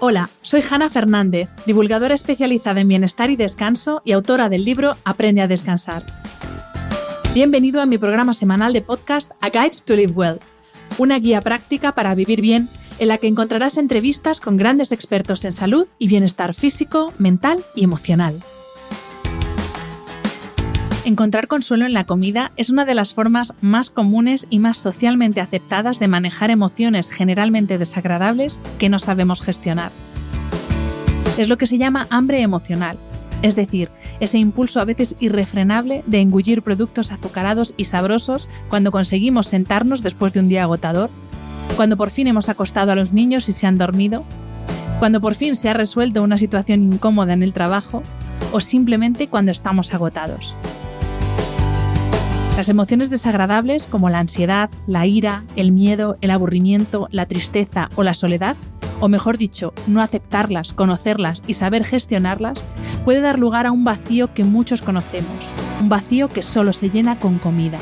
Hola, soy Hanna Fernández, divulgadora especializada en bienestar y descanso y autora del libro Aprende a descansar. Bienvenido a mi programa semanal de podcast A Guide to Live Well, una guía práctica para vivir bien en la que encontrarás entrevistas con grandes expertos en salud y bienestar físico, mental y emocional. Encontrar consuelo en la comida es una de las formas más comunes y más socialmente aceptadas de manejar emociones generalmente desagradables que no sabemos gestionar. Es lo que se llama hambre emocional, es decir, ese impulso a veces irrefrenable de engullir productos azucarados y sabrosos cuando conseguimos sentarnos después de un día agotador, cuando por fin hemos acostado a los niños y se han dormido, cuando por fin se ha resuelto una situación incómoda en el trabajo o simplemente cuando estamos agotados. Las emociones desagradables como la ansiedad, la ira, el miedo, el aburrimiento, la tristeza o la soledad, o mejor dicho, no aceptarlas, conocerlas y saber gestionarlas, puede dar lugar a un vacío que muchos conocemos, un vacío que solo se llena con comida.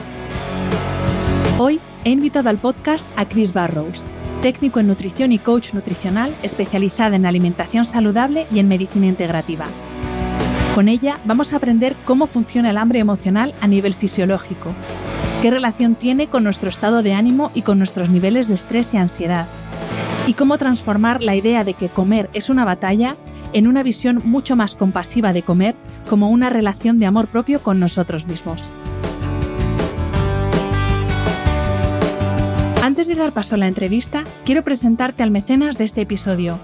Hoy he invitado al podcast a Chris Barrows, técnico en nutrición y coach nutricional especializada en alimentación saludable y en medicina integrativa. Con ella vamos a aprender cómo funciona el hambre emocional a nivel fisiológico, qué relación tiene con nuestro estado de ánimo y con nuestros niveles de estrés y ansiedad, y cómo transformar la idea de que comer es una batalla en una visión mucho más compasiva de comer como una relación de amor propio con nosotros mismos. Antes de dar paso a la entrevista, quiero presentarte al mecenas de este episodio,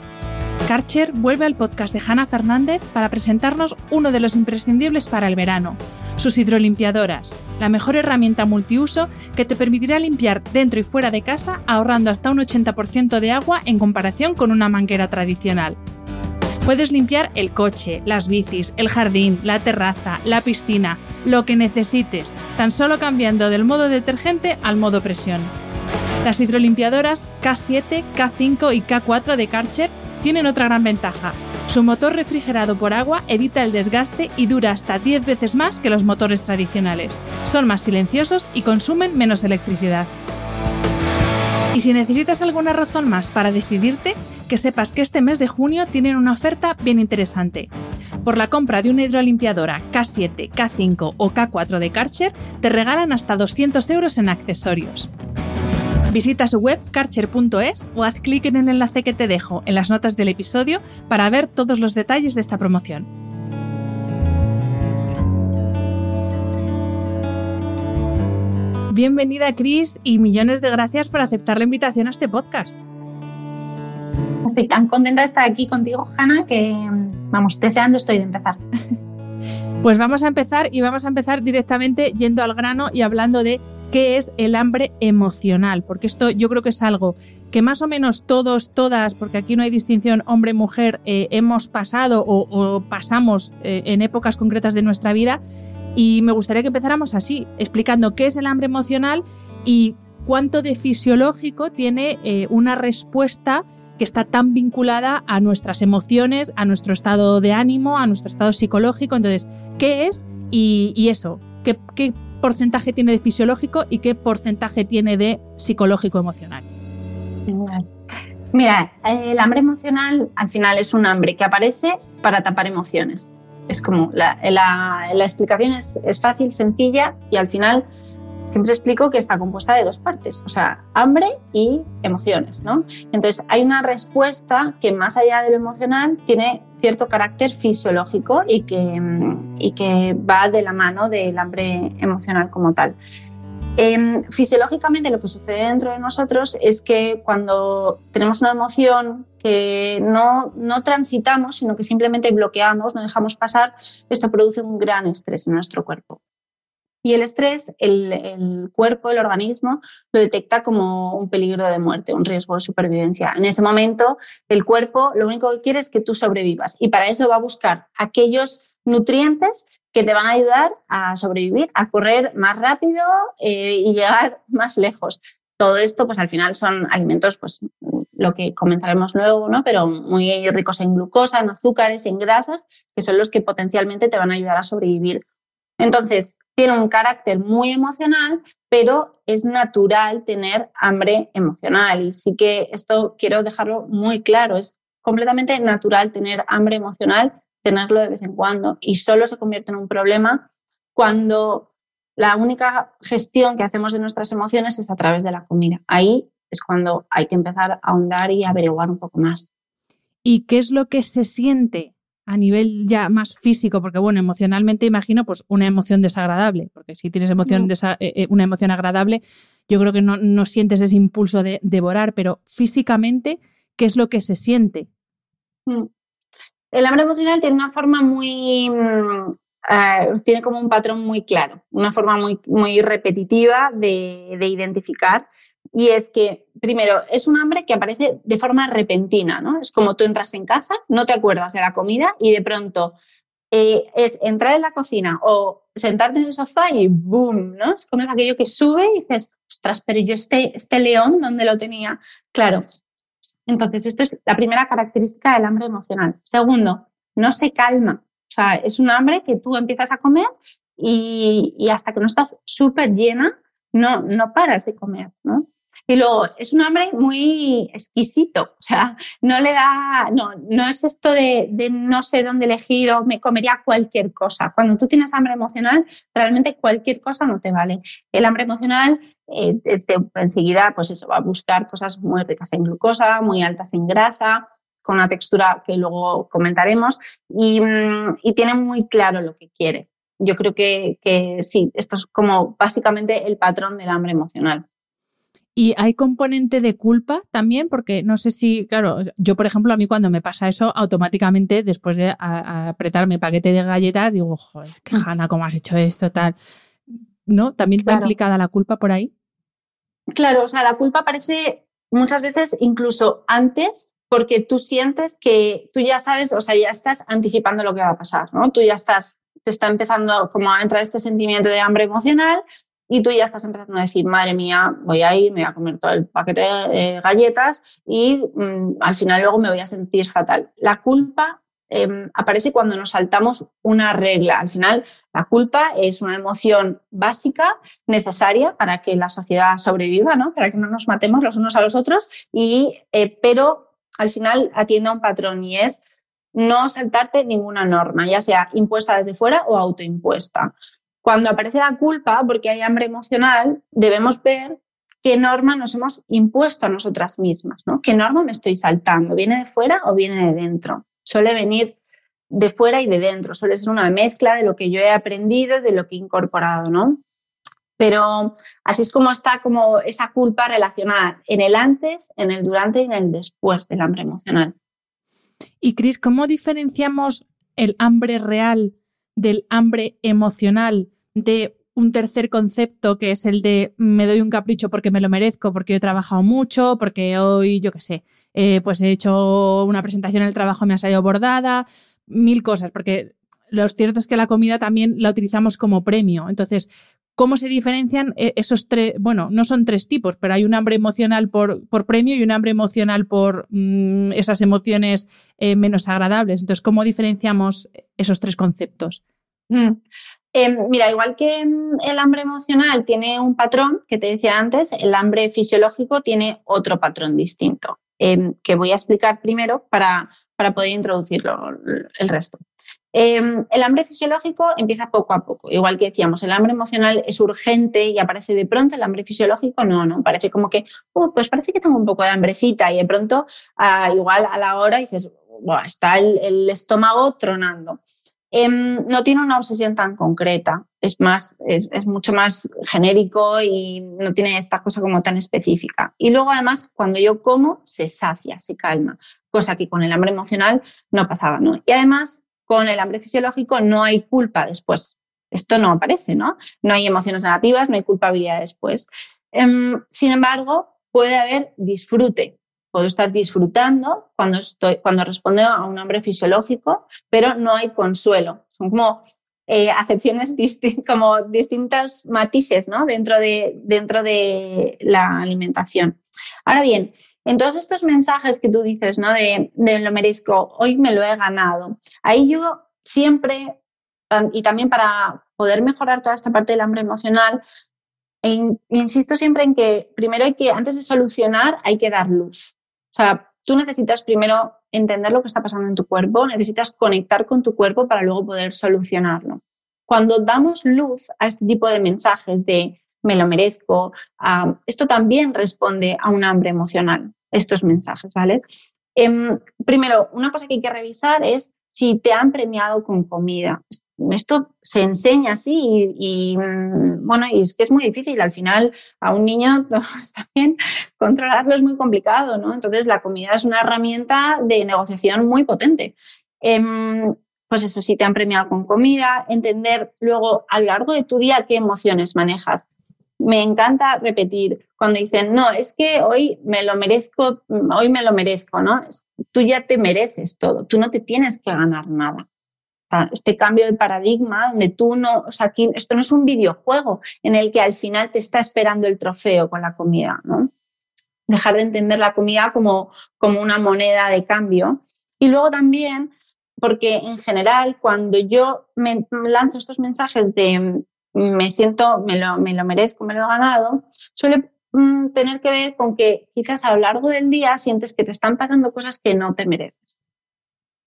Karcher vuelve al podcast de Hanna Fernández para presentarnos uno de los imprescindibles para el verano, sus hidrolimpiadoras, la mejor herramienta multiuso que te permitirá limpiar dentro y fuera de casa ahorrando hasta un 80% de agua en comparación con una manguera tradicional. Puedes limpiar el coche, las bicis, el jardín, la terraza, la piscina, lo que necesites, tan solo cambiando del modo detergente al modo presión. Las hidrolimpiadoras K7, K5 y K4 de Karcher tienen otra gran ventaja. Su motor refrigerado por agua evita el desgaste y dura hasta 10 veces más que los motores tradicionales. Son más silenciosos y consumen menos electricidad. Y si necesitas alguna razón más para decidirte, que sepas que este mes de junio tienen una oferta bien interesante. Por la compra de una hidrolimpiadora K7, K5 o K4 de Karcher, te regalan hasta 200 euros en accesorios. Visita su web karcher.es o haz clic en el enlace que te dejo en las notas del episodio para ver todos los detalles de esta promoción. Bienvenida Chris y millones de gracias por aceptar la invitación a este podcast. Estoy tan contenta de estar aquí contigo, Hanna, que vamos, deseando estoy de empezar. Pues vamos a empezar y vamos a empezar directamente yendo al grano y hablando de qué es el hambre emocional, porque esto yo creo que es algo que más o menos todos, todas, porque aquí no hay distinción hombre-mujer, eh, hemos pasado o, pasamos eh, en épocas concretas de nuestra vida. Y me gustaría que empezáramos así, explicando qué es el hambre emocional y cuánto de fisiológico tiene eh, una respuesta que está tan vinculada a nuestras emociones, a nuestro estado de ánimo, a nuestro estado psicológico. Entonces, ¿qué es? Y, eso, ¿qué, ¿qué, porcentaje tiene de fisiológico y qué porcentaje tiene de psicológico emocional? Mira, el hambre emocional al final es un hambre que aparece para tapar emociones. Es como la, explicación es fácil, sencilla y al final siempre explico que está compuesta de dos partes, o sea, hambre y emociones, ¿no? Entonces, hay una respuesta que más allá de lo emocional tiene cierto carácter fisiológico y que, y que va de la mano del hambre emocional como tal. Em, fisiológicamente lo que sucede dentro de nosotros es que cuando tenemos una emoción que no, no transitamos, sino que simplemente bloqueamos, no dejamos pasar, esto produce un gran estrés en nuestro cuerpo. Y el estrés, el, cuerpo, el organismo, lo detecta como un peligro de muerte, un riesgo de supervivencia. En ese momento, el cuerpo lo único que quiere es que tú sobrevivas y para eso va a buscar aquellos nutrientes que te van a ayudar a sobrevivir, a correr más rápido eh, y llegar más lejos. Todo esto, pues al final son alimentos, pues lo que comentaremos luego, ¿no? Pero muy ricos en glucosa, en azúcares, en grasas, que son los que potencialmente te van a ayudar a sobrevivir. Entonces, tiene un carácter muy emocional, pero es natural tener hambre emocional. Y sí que esto quiero dejarlo muy claro, es completamente natural tener hambre emocional, tenerlo de vez en cuando y solo se convierte en un problema cuando la única gestión que hacemos de nuestras emociones es a través de la comida. Ahí es cuando hay que empezar a ahondar y averiguar un poco más. ¿Y qué es lo que se siente a nivel ya más físico, porque bueno, emocionalmente imagino pues una emoción desagradable, porque si tienes emoción eh, eh, una emoción agradable, yo creo que no, sientes ese impulso de devorar, pero físicamente, ¿qué es lo que se siente? Mm. El hambre emocional tiene una forma muy, mm, eh, tiene como un patrón muy claro, una forma muy, muy repetitiva de, de identificar y es que, primero, es un hambre que aparece de forma repentina, ¿no? Es como tú entras en casa, no te acuerdas de la comida y de pronto eh, es entrar en la cocina o sentarte en el sofá y ¡boom! ¿no? Es como aquello que sube y dices, ostras, pero yo este, este león, ¿dónde lo tenía? Claro. Entonces, esto es la primera característica del hambre emocional. Segundo, no se calma. O sea, es un hambre que tú empiezas a comer y, y hasta que no estás súper llena, no, no paras de comer, ¿no? Y luego es un hambre muy exquisito, o sea, no le da, no, no es esto de, no sé dónde elegir o me comería cualquier cosa. Cuando tú tienes hambre emocional, realmente cualquier cosa no te vale. El hambre emocional eh, enseguida, pues eso, va a buscar cosas muy ricas en glucosa, muy altas en grasa, con una textura que luego comentaremos y, mm, y tiene muy claro lo que quiere. Yo creo que, que sí, esto es como básicamente el patrón del hambre emocional. Y hay componente de culpa también, porque no sé si, claro, yo por ejemplo, a mí cuando me pasa eso, automáticamente después de apretar mi paquete de galletas, digo, joder, qué jana, mm. ¿cómo has hecho esto? Tal. ¿No? ¿También va implicada la culpa por ahí? Claro, o sea, la culpa aparece muchas veces incluso antes, porque tú sientes que tú ya sabes, o sea, ya estás anticipando lo que va a pasar, ¿no? Tú ya estás, te está empezando como a entrar este sentimiento de hambre emocional, y tú ya estás empezando a decir, madre mía, voy a ir, me voy a comer todo el paquete de galletas y mm, al final luego me voy a sentir fatal. La culpa em, aparece cuando nos saltamos una regla. Al final, la culpa es una emoción básica, necesaria para que la sociedad sobreviva, ¿no? para que no nos matemos los unos a los otros, y, eh, pero al final atiende a un patrón y es no saltarte ninguna norma, ya sea impuesta desde fuera o autoimpuesta. Cuando aparece la culpa, porque hay hambre emocional, debemos ver qué norma nos hemos impuesto a nosotras mismas, ¿no? ¿Qué norma me estoy saltando? ¿Viene de fuera o viene de dentro? Suele venir de fuera y de dentro, suele ser una mezcla de lo que yo he aprendido, de lo que he incorporado, ¿no? Pero así es como está como esa culpa relacionada en el antes, en el durante y en el después del hambre emocional. Y Cris, ¿cómo diferenciamos el hambre real del hambre emocional, de un tercer concepto que es el de me doy un capricho porque me lo merezco, porque he trabajado mucho, porque hoy, yo qué sé, eh, pues he hecho una presentación en el trabajo, me ha salido bordada, mil cosas, porque lo cierto es que la comida también la utilizamos como premio. Entonces, ¿cómo se diferencian eh, esos tres? Bueno, no son tres tipos, pero hay un hambre emocional por, por premio y un hambre emocional por mm, esas emociones eh, menos agradables. Entonces, ¿cómo diferenciamos esos tres conceptos? Mm. Em, mira, igual que mm, el hambre emocional tiene un patrón que te decía antes, el hambre fisiológico tiene otro patrón distinto, em, que voy a explicar primero para, para poder introducirlo el resto. Em, el hambre fisiológico empieza poco a poco, igual que decíamos, el hambre emocional es urgente y aparece de pronto, el hambre fisiológico no, no, parece como que, uh, pues parece que tengo un poco de hambrecita y de pronto, ah, igual a la hora dices, está el estómago tronando. Em, no tiene una obsesión tan concreta, es, más, es, mucho más genérico y no tiene esta cosa como tan específica. Y luego además cuando yo como se sacia, se calma, cosa que con el hambre emocional no pasaba. ¿no? Y además con el hambre fisiológico no hay culpa después. Esto no aparece, ¿no? No hay emociones negativas, no hay culpabilidad después. Em, sin embargo, puede haber disfrute, puedo estar disfrutando cuando, estoy, cuando respondo a un hambre fisiológico, pero no hay consuelo. Son como eh, acepciones, como distintos matices ¿no? dentro, de, dentro de la alimentación. Ahora bien, en todos estos mensajes que tú dices, ¿no? De, de, lo merezco, hoy me lo he ganado, ahí yo siempre, y también para poder mejorar toda esta parte del hambre emocional, insisto siempre en que primero hay que, antes de solucionar, hay que dar luz. O sea, tú necesitas primero entender lo que está pasando en tu cuerpo, necesitas conectar con tu cuerpo para luego poder solucionarlo. Cuando damos luz a este tipo de mensajes de me lo merezco, esto también responde a un hambre emocional, estos mensajes, ¿vale? Em, primero, una cosa que hay que revisar es si te han premiado con comida. Esto se enseña así y, mm, bueno, y es que es muy difícil. Al final, a un niño también controlarlo es muy complicado, ¿no? Entonces, la comida es una herramienta de negociación muy potente. Em, pues eso, si te han premiado con comida, entender luego a lo largo de tu día qué emociones manejas. Me encanta repetir cuando dicen, no, es que hoy me lo merezco, hoy me lo merezco, ¿no? Tú ya te mereces todo, tú no te tienes que ganar nada este cambio de paradigma donde tú no, o sea, aquí esto no es un videojuego en el que al final te está esperando el trofeo con la comida, ¿no? Dejar de entender la comida como, como una moneda de cambio. Y luego también, porque en general cuando yo me lanzo estos mensajes de me siento, me lo, me lo merezco, me lo he ganado, suele mm, tener que ver con que quizás a lo largo del día sientes que te están pasando cosas que no te mereces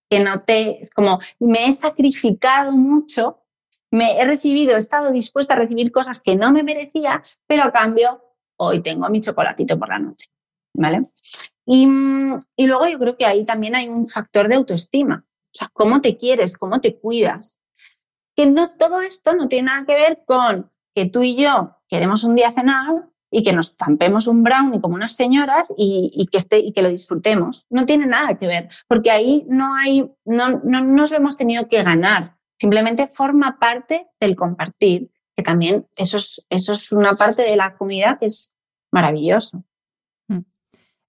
que noté, es como, me he sacrificado mucho, me he recibido, he estado dispuesta a recibir cosas que no me merecía, pero a cambio, hoy tengo mi chocolatito por la noche, ¿vale? Y, y luego yo creo que ahí también hay un factor de autoestima, o sea, cómo te quieres, cómo te cuidas. Que no todo esto no tiene nada que ver con que tú y yo queremos un día cenar y que nos tampemos un brownie como unas señoras y, que, esté, y que lo disfrutemos. No tiene nada que ver, porque ahí no, hay, no, no nos lo hemos tenido que ganar, simplemente forma parte del compartir, que también eso es, eso es una parte de la comida que es maravilloso.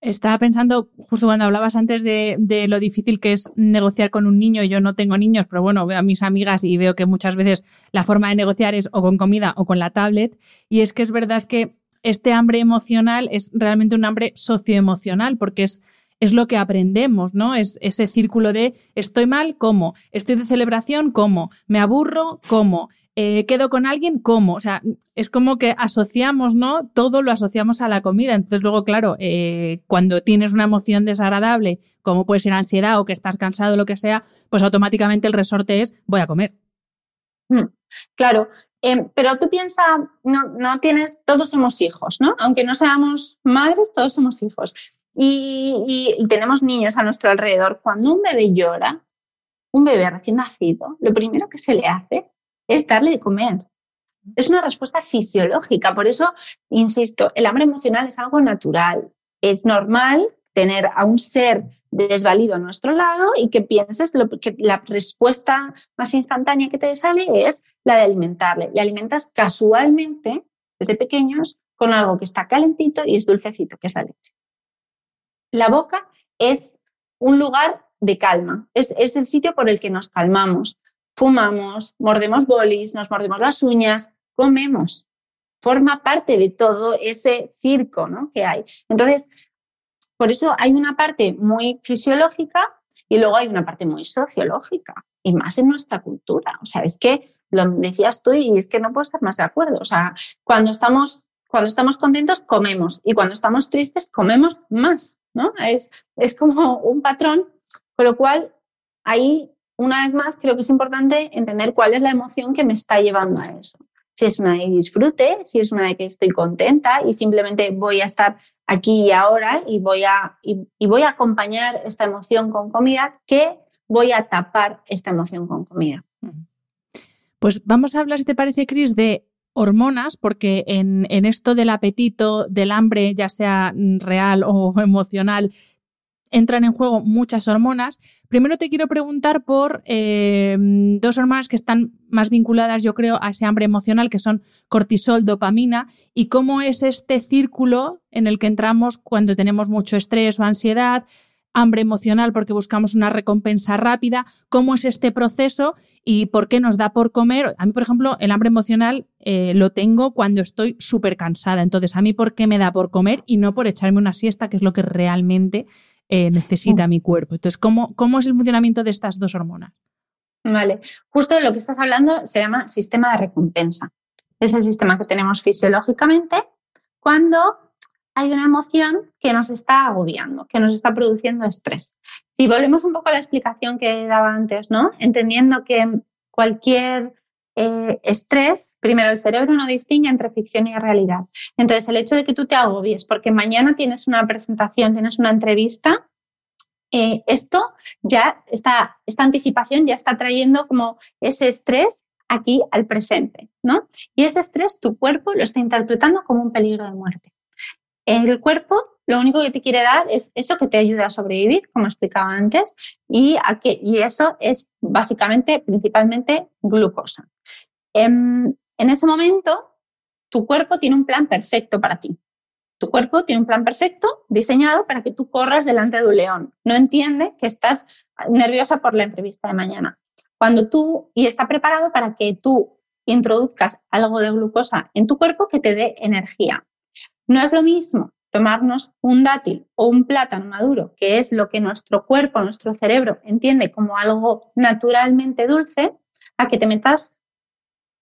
Estaba pensando, justo cuando hablabas antes de, de, lo difícil que es negociar con un niño, yo no tengo niños, pero bueno, veo a mis amigas y veo que muchas veces la forma de negociar es o con comida o con la tablet. Y es que es verdad que este hambre emocional es realmente un hambre socioemocional, porque es, es lo que aprendemos, ¿no? Es ese círculo de estoy mal, ¿cómo? Estoy de celebración, ¿cómo? Me aburro, ¿cómo? Eh, quedo con alguien, ¿cómo? O sea, es como que asociamos, ¿no? Todo lo asociamos a la comida. Entonces, luego, claro, eh, cuando tienes una emoción desagradable, como puede ser ansiedad o que estás cansado o lo que sea, pues automáticamente el resorte es voy a comer. Hmm, claro, Em, pero tú piensas, no, no tienes, todos somos hijos, ¿no? Aunque no seamos madres, todos somos hijos. Y, tenemos niños a nuestro alrededor. Cuando un bebé llora, un bebé recién nacido, lo primero que se le hace es darle de comer. Es una respuesta fisiológica. Por eso, insisto, el hambre emocional es algo natural. Es normal tener a un ser desvalido a nuestro lado y que pienses lo, que la respuesta más instantánea que te sale es la de alimentarle. Le alimentas casualmente desde pequeños con algo que está calentito y es dulcecito, que es la leche. La boca es un lugar de calma, es, es el sitio por el que nos calmamos. Fumamos, mordemos bolis, nos mordemos las uñas, comemos. Forma parte de todo ese circo ¿no? que hay. Entonces, por eso hay una parte muy fisiológica y luego hay una parte muy sociológica y más en nuestra cultura. O sea, es que lo decías tú y es que no puedo estar más de acuerdo. O sea, cuando estamos, cuando estamos contentos, comemos y cuando estamos tristes, comemos más, ¿no? Es, es como un patrón, con lo cual ahí, una vez más, creo que es importante entender cuál es la emoción que me está llevando a eso. Si es una de disfrute, si es una de que estoy contenta y simplemente voy a estar aquí y ahora y voy a, y, voy a acompañar esta emoción con comida, que voy a tapar esta emoción con comida. Pues vamos a hablar, si te parece, Cris, de hormonas, porque en, en, esto del apetito, del hambre, ya sea real o emocional, entran en juego muchas hormonas. Primero te quiero preguntar por eh, dos hormonas que están más vinculadas, yo creo, a ese hambre emocional, que son cortisol, dopamina, y cómo es este círculo en el que entramos cuando tenemos mucho estrés o ansiedad, hambre emocional porque buscamos una recompensa rápida, cómo es este proceso y por qué nos da por comer. A mí, por ejemplo, el hambre emocional eh, lo tengo cuando estoy súper cansada. Entonces, a mí, ¿por qué me da por comer y no por echarme una siesta, que es lo que realmente eh, necesita mi cuerpo. Entonces, ¿cómo, ¿cómo es el funcionamiento de estas dos hormonas? Vale, justo de lo que estás hablando se llama sistema de recompensa. Es el sistema que tenemos fisiológicamente cuando hay una emoción que nos está agobiando, que nos está produciendo estrés. Si volvemos un poco a la explicación que daba antes, ¿no? Entendiendo que cualquier eh, estrés, primero el cerebro no distingue entre ficción y realidad. Entonces, el hecho de que tú te agobies porque mañana tienes una presentación, tienes una entrevista, eh, esto ya está, esta anticipación ya está trayendo como ese estrés aquí al presente, ¿no? Y ese estrés tu cuerpo lo está interpretando como un peligro de muerte. El cuerpo lo único que te quiere dar es eso que te ayuda a sobrevivir, como explicaba antes, y, a que, y eso es básicamente, principalmente, glucosa. En, en ese momento, tu cuerpo tiene un plan perfecto para ti. Tu cuerpo tiene un plan perfecto diseñado para que tú corras delante de un león. No entiende que estás nerviosa por la entrevista de mañana. Cuando tú, y está preparado para que tú introduzcas algo de glucosa en tu cuerpo que te dé energía. No es lo mismo tomarnos un dátil o un plátano maduro, que es lo que nuestro cuerpo, nuestro cerebro entiende como algo naturalmente dulce, a que te metas,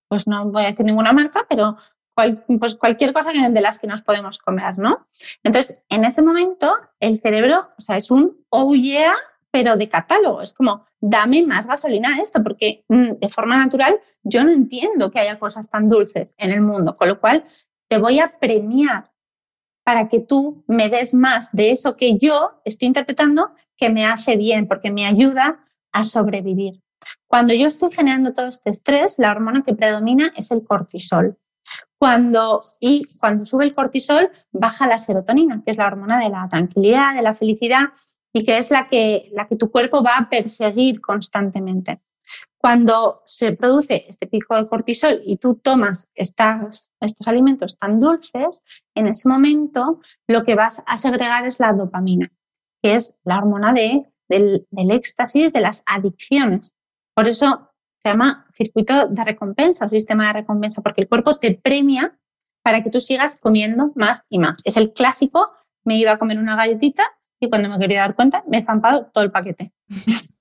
pues no voy a decir ninguna marca, pero pues cualquier cosa de las que nos podemos comer, ¿no? Entonces, en ese momento, el cerebro, o sea, es un oh yeah, pero de catálogo. Es como, dame más gasolina a esto, porque mm, de forma natural yo no entiendo que haya cosas tan dulces en el mundo, con lo cual te voy a premiar para que tú me des más de eso que yo estoy interpretando que me hace bien, porque me ayuda a sobrevivir. Cuando yo estoy generando todo este estrés, la hormona que predomina es el cortisol. Cuando, y cuando sube el cortisol, baja la serotonina, que es la hormona de la tranquilidad, de la felicidad y que es la que, la que tu cuerpo va a perseguir constantemente. Cuando se produce este pico de cortisol y tú tomas estas, estos alimentos tan dulces, en ese momento lo que vas a segregar es la dopamina, que es la hormona de, del, del éxtasis, de las adicciones. Por eso se llama circuito de recompensa o sistema de recompensa, porque el cuerpo te premia para que tú sigas comiendo más y más. Es el clásico, me iba a comer una galletita y cuando me quería dar cuenta me he zampado todo el paquete.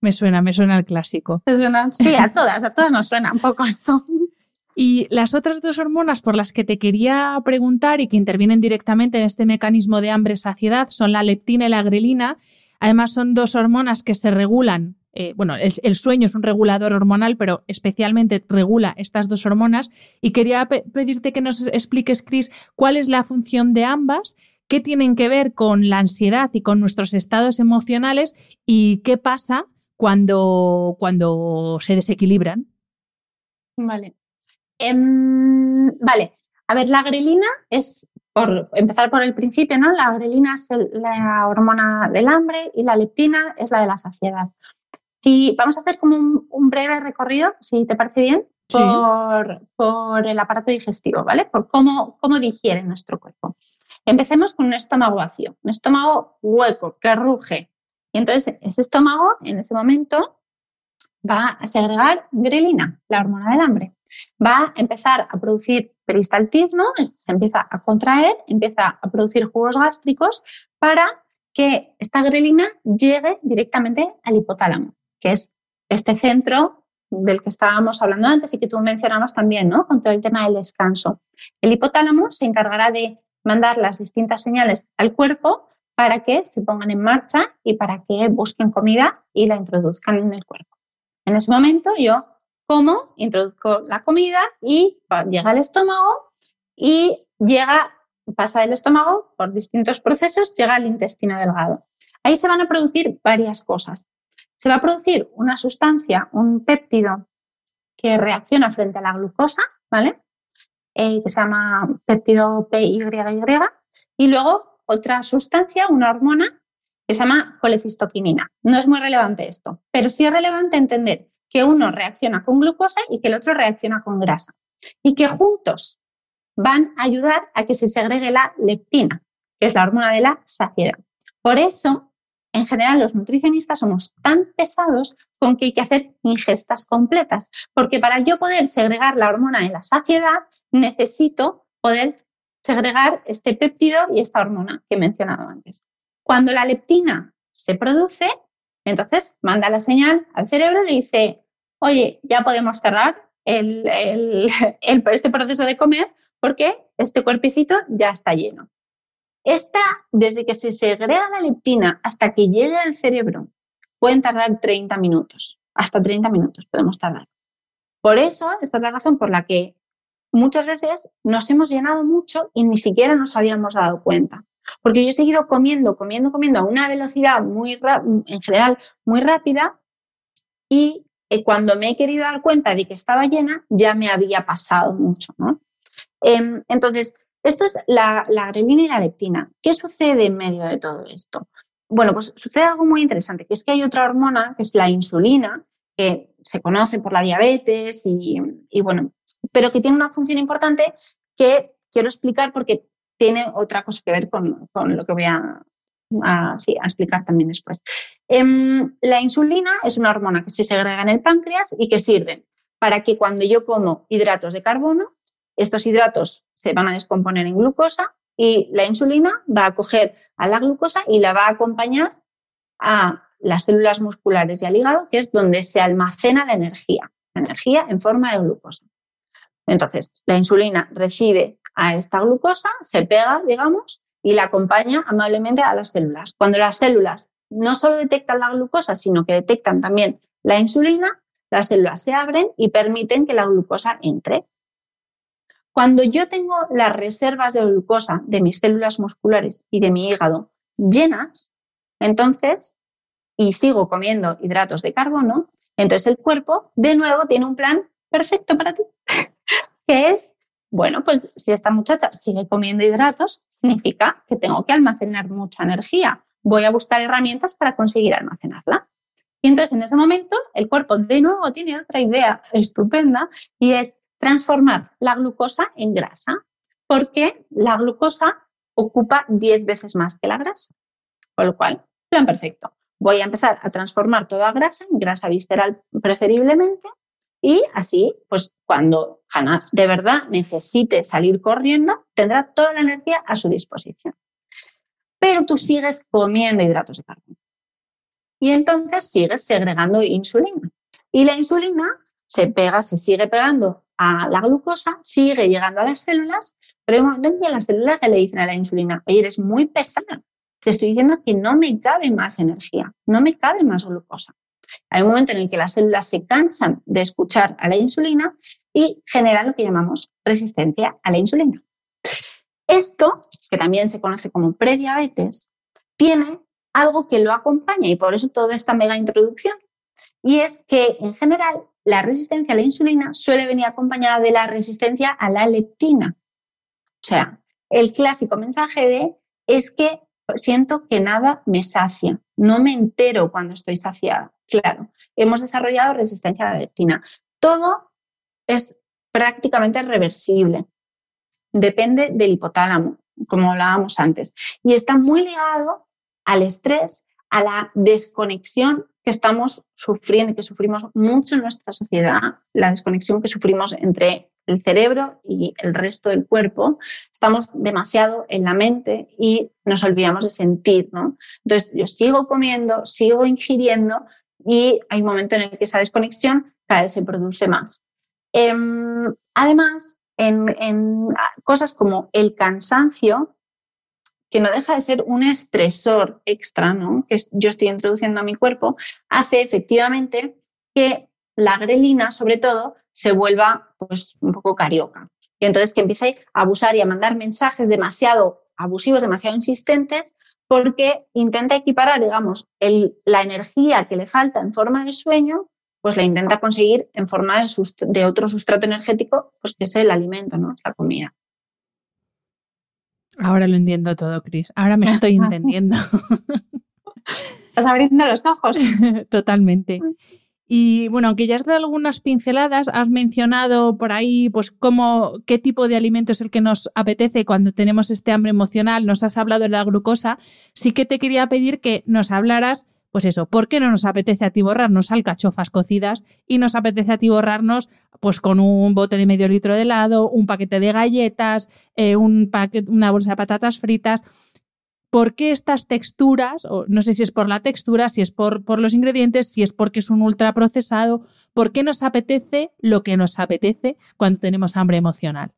Me suena, me suena el clásico. Sí, a todas, a todas nos suena un poco esto. Y las otras dos hormonas por las que te quería preguntar y que intervienen directamente en este mecanismo de hambre-saciedad son la leptina y la grelina. Además, son dos hormonas que se regulan. Eh, bueno, el, sueño es un regulador hormonal, pero especialmente regula estas dos hormonas. Y quería pedirte que nos expliques, Chris, cuál es la función de ambas, qué tienen que ver con la ansiedad y con nuestros estados emocionales y qué pasa cuando, cuando se desequilibran? Vale. Em, vale. A ver, la grelina es, por empezar por el principio, ¿no? La grelina es la hormona del hambre y la leptina es la de la saciedad. Si vamos a hacer como un, breve recorrido, si te parece bien, por, por, el aparato digestivo, ¿vale? Por cómo, cómo digiere nuestro cuerpo. Empecemos con un estómago vacío, un estómago hueco, que ruge. Entonces ese estómago, en ese momento, va a segregar grelina, la hormona del hambre. Va a empezar a producir peristaltismo, se empieza a contraer, empieza a producir jugos gástricos para que esta grelina llegue directamente al hipotálamo, que es este centro del que estábamos hablando antes y que tú mencionabas también, ¿no? Con todo el tema del descanso. El hipotálamo se encargará de mandar las distintas señales al cuerpo para que se pongan en marcha y para que busquen comida y la introduzcan en el cuerpo. En ese momento yo como, introduzco la comida y llega al estómago y llega, pasa del estómago por distintos procesos, llega al intestino delgado. Ahí se van a producir varias cosas. Se va a producir una sustancia, un péptido que reacciona frente a la glucosa, ¿vale? Eh, que se llama péptido PYY, y luego otra sustancia, una hormona, que se llama colecistoquinina. No es muy relevante esto, pero sí es relevante entender que uno reacciona con glucosa y que el otro reacciona con grasa. Y que juntos van a ayudar a que se segregue la leptina, que es la hormona de la saciedad. Por eso, en general, los nutricionistas somos tan pesados con que hay que hacer ingestas completas, porque para yo poder segregar la hormona de la saciedad, necesito poder segregar este péptido y esta hormona que he mencionado antes. Cuando la leptina se produce, entonces manda la señal al cerebro y le dice, oye, ya podemos cerrar este proceso de comer porque este cuerpecito ya está lleno. Esta, desde que se segrega la leptina hasta que llegue al cerebro, pueden tardar 30 minutos. Hasta 30 minutos podemos tardar. Por eso, esta es la razón por la que muchas veces nos hemos llenado mucho y ni siquiera nos habíamos dado cuenta. Porque yo he seguido comiendo, comiendo, comiendo a una velocidad muy, en general, muy rápida y eh, cuando me he querido dar cuenta de que estaba llena, ya me había pasado mucho. Em, entonces, esto es la, la grelina y la leptina. ¿Qué sucede en medio de todo esto? Bueno, pues sucede algo muy interesante, que es que hay otra hormona, que es la insulina, que se conoce por la diabetes y bueno, pero que tiene una función importante que quiero explicar porque tiene otra cosa que ver con, con lo que voy a, a, explicar también después. Em, la insulina es una hormona que se segrega en el páncreas y que sirve para que cuando yo como hidratos de carbono, estos hidratos se van a descomponer en glucosa y la insulina va a coger a la glucosa y la va a acompañar a las células musculares y al hígado, que es donde se almacena la energía, la energía en forma de glucosa. Entonces, la insulina recibe a esta glucosa, se pega, digamos, y la acompaña amablemente a las células. Cuando las células no solo detectan la glucosa, sino que detectan también la insulina, las células se abren y permiten que la glucosa entre. Cuando yo tengo las reservas de glucosa de mis células musculares y de mi hígado llenas, entonces, y sigo comiendo hidratos de carbono, entonces el cuerpo de nuevo tiene un plan perfecto para ti, que es bueno, pues si esta muchacha sigue comiendo hidratos, significa que tengo que almacenar mucha energía. Voy a buscar herramientas para conseguir almacenarla. Y entonces en ese momento el cuerpo de nuevo tiene otra idea estupenda y es transformar la glucosa en grasa, porque la glucosa ocupa 10 veces más que la grasa. Con lo cual, plan perfecto. Voy a empezar a transformar toda grasa en grasa visceral preferiblemente y así, pues cuando Hannah de verdad necesite salir corriendo, tendrá toda la energía a su disposición. Pero tú sigues comiendo hidratos de carbono. Y entonces sigues segregando insulina. Y la insulina se pega, se sigue pegando a la glucosa, sigue llegando a las células, pero hay un momento en que las células se le dicen a la insulina, oye, eres muy pesada, te estoy diciendo que no me cabe más energía, no me cabe más glucosa. Hay un momento en el que las células se cansan de escuchar a la insulina y generan lo que llamamos resistencia a la insulina. Esto, que también se conoce como prediabetes, tiene algo que lo acompaña y por eso toda esta mega introducción. Y es que en general la resistencia a la insulina suele venir acompañada de la resistencia a la leptina. O sea, el clásico mensaje de es que siento que nada me sacia, no me entero cuando estoy saciada. Claro, hemos desarrollado resistencia a la leptina. Todo es prácticamente reversible. Depende del hipotálamo, como hablábamos antes. Y está muy ligado al estrés, a la desconexión que estamos sufriendo que sufrimos mucho en nuestra sociedad, la desconexión que sufrimos entre el cerebro y el resto del cuerpo, estamos demasiado en la mente y nos olvidamos de sentir, ¿no? Entonces yo sigo comiendo, sigo ingiriendo y hay un momento en el que esa desconexión cada vez se produce más. Em, además, en, en cosas como el cansancio, que no deja de ser un estresor extra, ¿no? que yo estoy introduciendo a mi cuerpo, hace efectivamente que la grelina, sobre todo, se vuelva pues, un poco carioca. Y entonces que empiece a abusar y a mandar mensajes demasiado abusivos, demasiado insistentes, porque intenta equiparar, digamos, la energía que le falta en forma de sueño, pues la intenta conseguir en forma de, de otro sustrato energético, pues que es el alimento, ¿no? la comida. Ahora lo entiendo todo, Cris. Ahora me estoy entendiendo. Estás abriendo los ojos. Totalmente. Y bueno, aunque ya has dado algunas pinceladas, has mencionado por ahí, pues, cómo, qué tipo de alimento es el que nos apetece cuando tenemos este hambre emocional, nos has hablado de la glucosa. Sí que te quería pedir que nos hablaras pues eso, ¿por qué no nos apetece atiborrarnos alcachofas cocidas y nos apetece atiborrarnos pues con un bote de medio litro de helado, un paquete de galletas, eh, un paquete, una bolsa de patatas fritas? ¿Por qué estas texturas, o no sé si es por la textura, si es por, los ingredientes, si es porque es un ultraprocesado, por qué nos apetece lo que nos apetece cuando tenemos hambre emocional?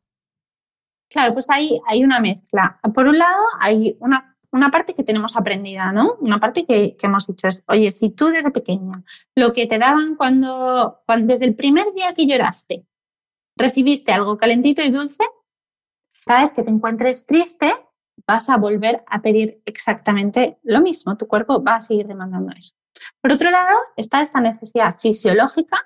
Claro, pues ahí hay una mezcla. Por un lado, hay una una parte que tenemos aprendida, ¿no? Una parte que, hemos dicho es, oye, si tú desde pequeña lo que te daban cuando, desde el primer día que lloraste, recibiste algo calentito y dulce, cada vez que te encuentres triste, vas a volver a pedir exactamente lo mismo. Tu cuerpo va a seguir demandando eso. Por otro lado, está esta necesidad fisiológica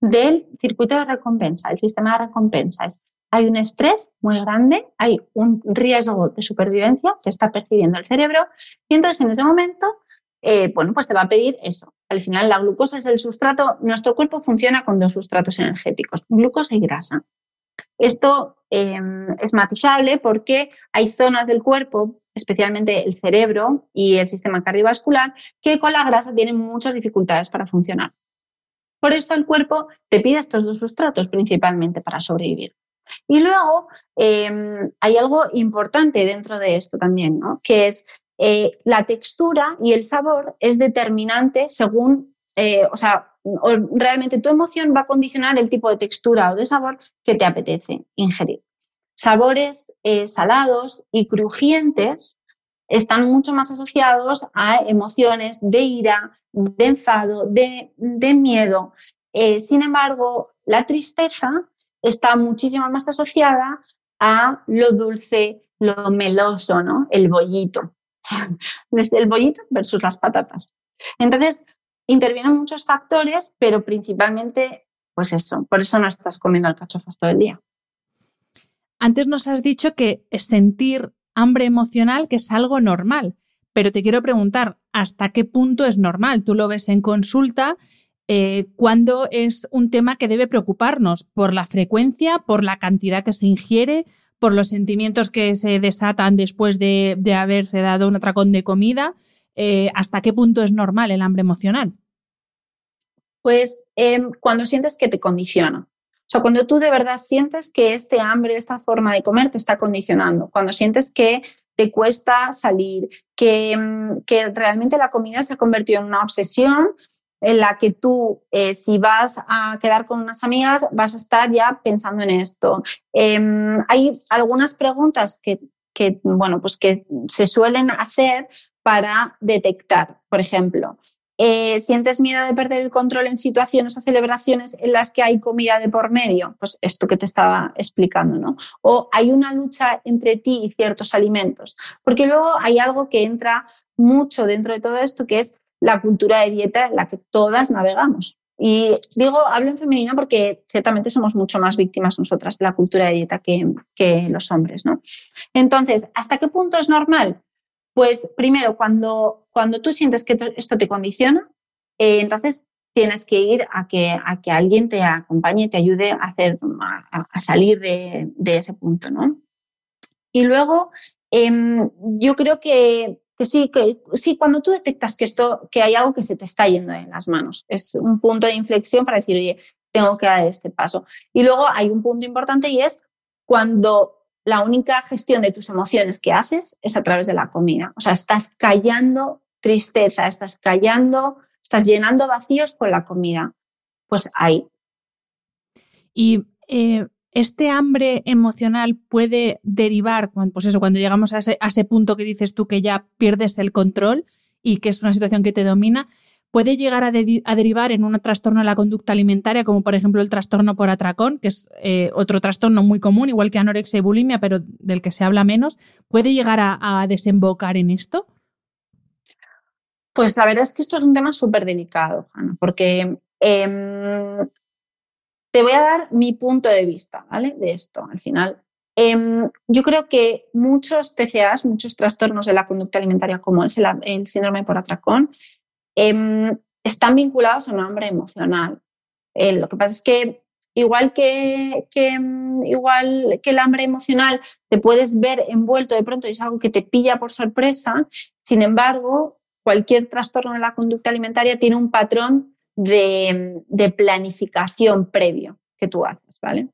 del circuito de recompensa, el sistema de recompensa. Hay un estrés muy grande, hay un riesgo de supervivencia que está percibiendo el cerebro y entonces en ese momento, eh, bueno, pues te va a pedir eso. Al final la glucosa es el sustrato, nuestro cuerpo funciona con dos sustratos energéticos, glucosa y grasa. Esto em, es matizable porque hay zonas del cuerpo, especialmente el cerebro y el sistema cardiovascular, que con la grasa tienen muchas dificultades para funcionar. Por eso el cuerpo te pide estos dos sustratos principalmente para sobrevivir. Y luego em, hay algo importante dentro de esto también, ¿no? que es eh, la textura y el sabor es determinante según, eh, o sea, realmente tu emoción va a condicionar el tipo de textura o de sabor que te apetece ingerir. Sabores eh, salados y crujientes están mucho más asociados a emociones de ira, de enfado, de, miedo. sin embargo, la tristeza está muchísimo más asociada a lo dulce, lo meloso, ¿no? El bollito. El bollito versus las patatas. Entonces, intervienen muchos factores, pero principalmente, pues eso, por eso no estás comiendo alcachofas todo el día. Antes nos has dicho que sentir hambre emocional que es algo normal, pero te quiero preguntar, ¿hasta qué punto es normal? Tú lo ves en consulta eh, cuándo es un tema que debe preocuparnos por la frecuencia, por la cantidad que se ingiere, por los sentimientos que se desatan después de, haberse dado un atracón de comida. Eh, ¿Hasta qué punto es normal el hambre emocional? Pues em, cuando sientes que te condiciona. O sea, cuando tú de verdad sientes que este hambre, esta forma de comer te está condicionando, cuando sientes que te cuesta salir, que, em, que realmente la comida se ha convertido en una obsesión en la que tú, eh, si vas a quedar con unas amigas, vas a estar ya pensando en esto. Em, hay algunas preguntas que, bueno, pues que se suelen hacer para detectar, por ejemplo, eh, ¿Sientes miedo de perder el control en situaciones o celebraciones en las que hay comida de por medio? Pues esto que te estaba explicando, ¿no? O hay una lucha entre ti y ciertos alimentos. Porque luego hay algo que entra mucho dentro de todo esto, que es la cultura de dieta en la que todas navegamos. Y digo, hablo en femenino porque ciertamente somos mucho más víctimas nosotras de la cultura de dieta que, que los hombres, ¿no? Entonces, ¿hasta qué punto es normal? Pues primero, cuando, cuando tú sientes que esto te condiciona, eh, entonces tienes que ir a que, a que alguien te acompañe y te ayude a, hacer, a, salir de, ese punto, ¿no? Y luego, em, yo creo que que sí, que sí, cuando tú detectas que esto, que hay algo que se te está yendo en las manos, es un punto de inflexión para decir, oye, tengo que dar este paso. Y luego hay un punto importante y es cuando la única gestión de tus emociones que haces es a través de la comida. O sea, estás callando tristeza, estás callando, estás llenando vacíos con la comida. Pues ahí. Y eh, este hambre emocional puede derivar, pues eso, cuando llegamos a ese, punto que dices tú que ya pierdes el control y que es una situación que te domina, puede llegar a, derivar en un trastorno de la conducta alimentaria, como por ejemplo el trastorno por atracón, que es eh, otro trastorno muy común, igual que anorexia y bulimia, pero del que se habla menos. ¿Puede llegar a, desembocar en esto? Pues la verdad es que esto es un tema súper delicado, Ana, porque em, te voy a dar mi punto de vista, ¿vale? De esto, al final. Em, yo creo que muchos TCAs, muchos trastornos de la conducta alimentaria, como es el, síndrome por atracón, em, están vinculados a un hambre emocional. Eh, lo que pasa es que igual que, em, igual que el hambre emocional te puedes ver envuelto de pronto y es algo que te pilla por sorpresa, sin embargo, cualquier trastorno de la conducta alimentaria tiene un patrón de, planificación previo que tú haces, ¿vale?